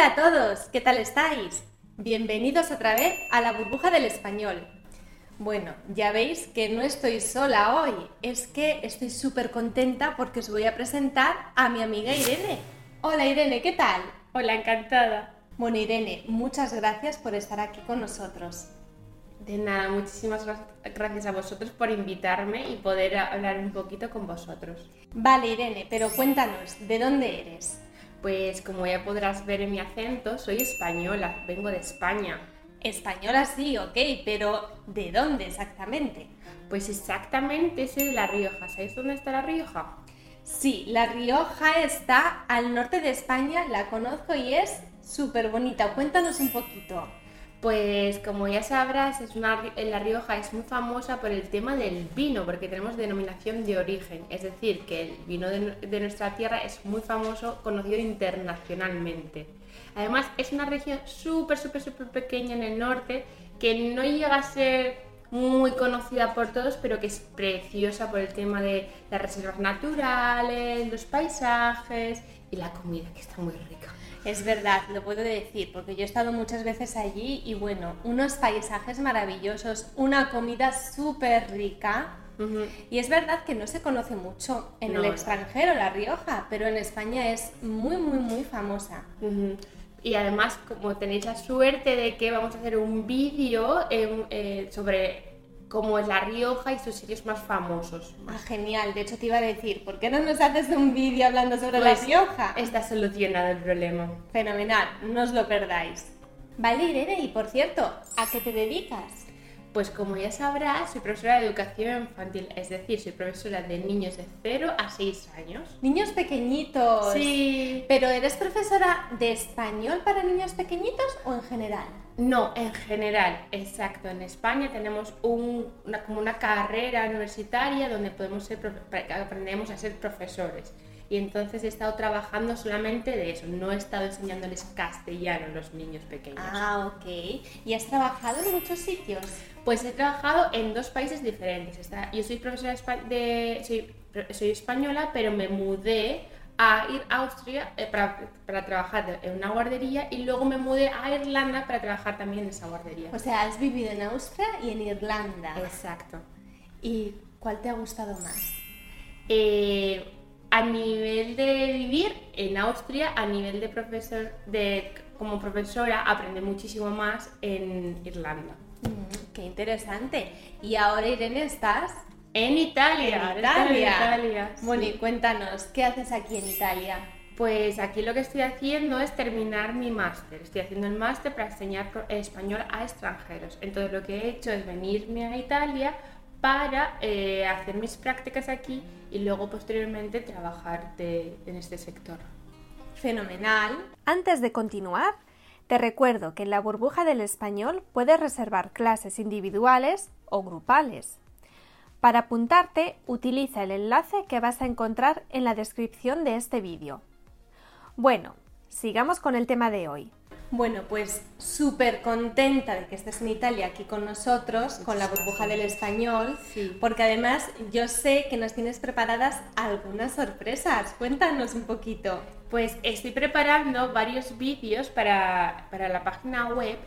Hola a todos, ¿qué tal estáis? Bienvenidos otra vez a la burbuja del español. Bueno, ya veis que no estoy sola hoy, es que estoy súper contenta porque os voy a presentar a mi amiga Irene. Hola Irene, ¿qué tal? Hola, encantada. Bueno Irene, muchas gracias por estar aquí con nosotros. De nada, muchísimas gracias a vosotros por invitarme y poder hablar un poquito con vosotros. Vale Irene, pero cuéntanos, ¿de dónde eres? Pues como ya podrás ver en mi acento, soy española, vengo de España. Española sí, ok, pero ¿de dónde exactamente? Pues exactamente soy de La Rioja. ¿Sabéis dónde está La Rioja? Sí, La Rioja está al norte de España, la conozco y es súper bonita. Cuéntanos un poquito. Pues como ya sabrás, es una, La Rioja es muy famosa por el tema del vino, porque tenemos denominación de origen, es decir, que el vino de, nuestra tierra es muy famoso, conocido internacionalmente. Además, es una región súper, súper, súper pequeña en el norte, que no llega a ser muy conocida por todos, pero que es preciosa por el tema de las reservas naturales, los paisajes y la comida, que está muy rica. Es verdad, lo puedo decir, porque yo he estado muchas veces allí y bueno, unos paisajes maravillosos, una comida súper rica. Y es verdad que no se conoce mucho en el extranjero, La Rioja, pero en España es muy, muy, muy famosa. Y además, como tenéis la suerte de que vamos a hacer un vídeo eh, sobre como es La Rioja y sus sitios más famosos. Ah, genial. De hecho, te iba a decir, ¿por qué no nos haces un vídeo hablando sobre La pues, Rioja? Está solucionado el problema. Fenomenal, no os lo perdáis. Vale, Irene, y por cierto, ¿a qué te dedicas? Pues como ya sabrás, soy profesora de educación infantil, es decir, soy profesora de niños de 0 a 6 años. Niños pequeñitos. Sí. ¿Pero eres profesora de español para niños pequeñitos o en general? No, en general, exacto. En España tenemos una, como una carrera universitaria donde podemos ser, aprendemos a ser profesores y entonces he estado trabajando solamente de eso, no he estado enseñándoles castellano a los niños pequeños. Ah, ok. ¿Y has trabajado en muchos sitios? Pues he trabajado en dos países diferentes. Yo soy profesora de... Soy, soy española, pero me mudé a ir a Austria eh, para, para, trabajar en una guardería y luego me mudé a Irlanda para trabajar también en esa guardería. O sea, has vivido en Austria y en Irlanda. Exacto. ¿Y cuál te ha gustado más? Eh, a nivel de vivir en Austria, a nivel de profesor, de, como profesora, aprendí muchísimo más en Irlanda. Mm, qué interesante. Y ahora, Irene, estás en Italia. En Italia. Bueno, y cuéntanos, ¿qué haces aquí en Italia? Pues aquí lo que estoy haciendo es terminar mi máster. Estoy haciendo el máster para enseñar español a extranjeros. Entonces lo que he hecho es venirme a Italia para eh, hacer mis prácticas aquí y luego posteriormente trabajar en este sector. Fenomenal. Antes de continuar, te recuerdo que en la burbuja del español puedes reservar clases individuales o grupales. Para apuntarte, utiliza el enlace que vas a encontrar en la descripción de este vídeo. Bueno, sigamos con el tema de hoy. Bueno, pues súper contenta de que estés en Italia aquí con nosotros, con la burbuja del español, porque además yo sé que nos tienes preparadas algunas sorpresas. Cuéntanos un poquito. Pues estoy preparando varios vídeos para, la página web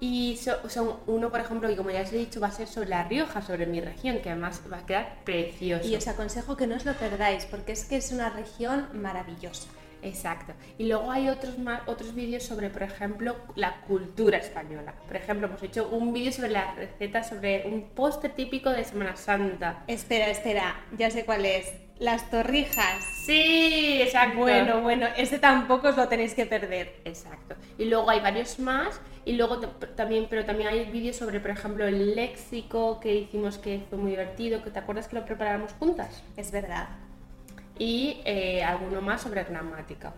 y son uno, por ejemplo, y como ya os he dicho, va a ser sobre La Rioja, sobre mi región, que además va a quedar precioso. Y os aconsejo que no os lo perdáis, porque es que es una región maravillosa. Exacto. Y luego hay otros, otros vídeos sobre, por ejemplo, la cultura española. Por ejemplo, hemos hecho un vídeo sobre la receta, sobre un postre típico de Semana Santa. Espera, espera, ya sé cuál es. Las torrijas. Sí, exacto. Bueno, bueno, ese tampoco os lo tenéis que perder. Exacto. Y luego hay varios más. Y luego también, pero también hay vídeos sobre, por ejemplo, el léxico que hicimos que fue muy divertido. que ¿Te acuerdas que lo preparamos juntas? Es verdad y eh, alguno más sobre gramática.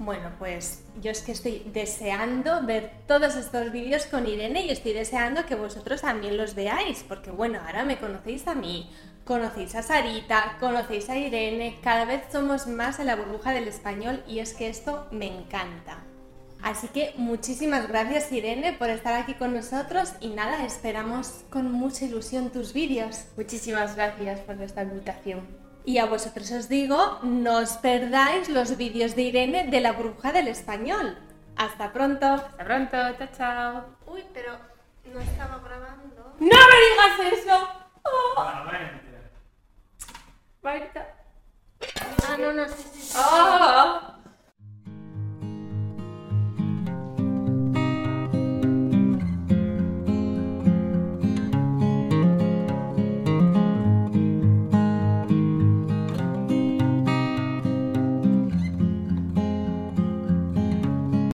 Bueno, pues yo es que estoy deseando ver todos estos vídeos con Irene y estoy deseando que vosotros también los veáis, porque bueno, ahora me conocéis a mí, conocéis a Sarita, conocéis a Irene, cada vez somos más en la burbuja del español y es que esto me encanta. Así que muchísimas gracias Irene por estar aquí con nosotros y nada, esperamos con mucha ilusión tus vídeos. Muchísimas gracias por esta invitación. Y a vosotros os digo, no os perdáis los vídeos de Irene de la bruja del español. Hasta pronto. Hasta pronto, chao, chao. Uy, pero no estaba grabando. ¡No me digas eso! Oh. Ah, no, no, sí, sí. sí. Oh.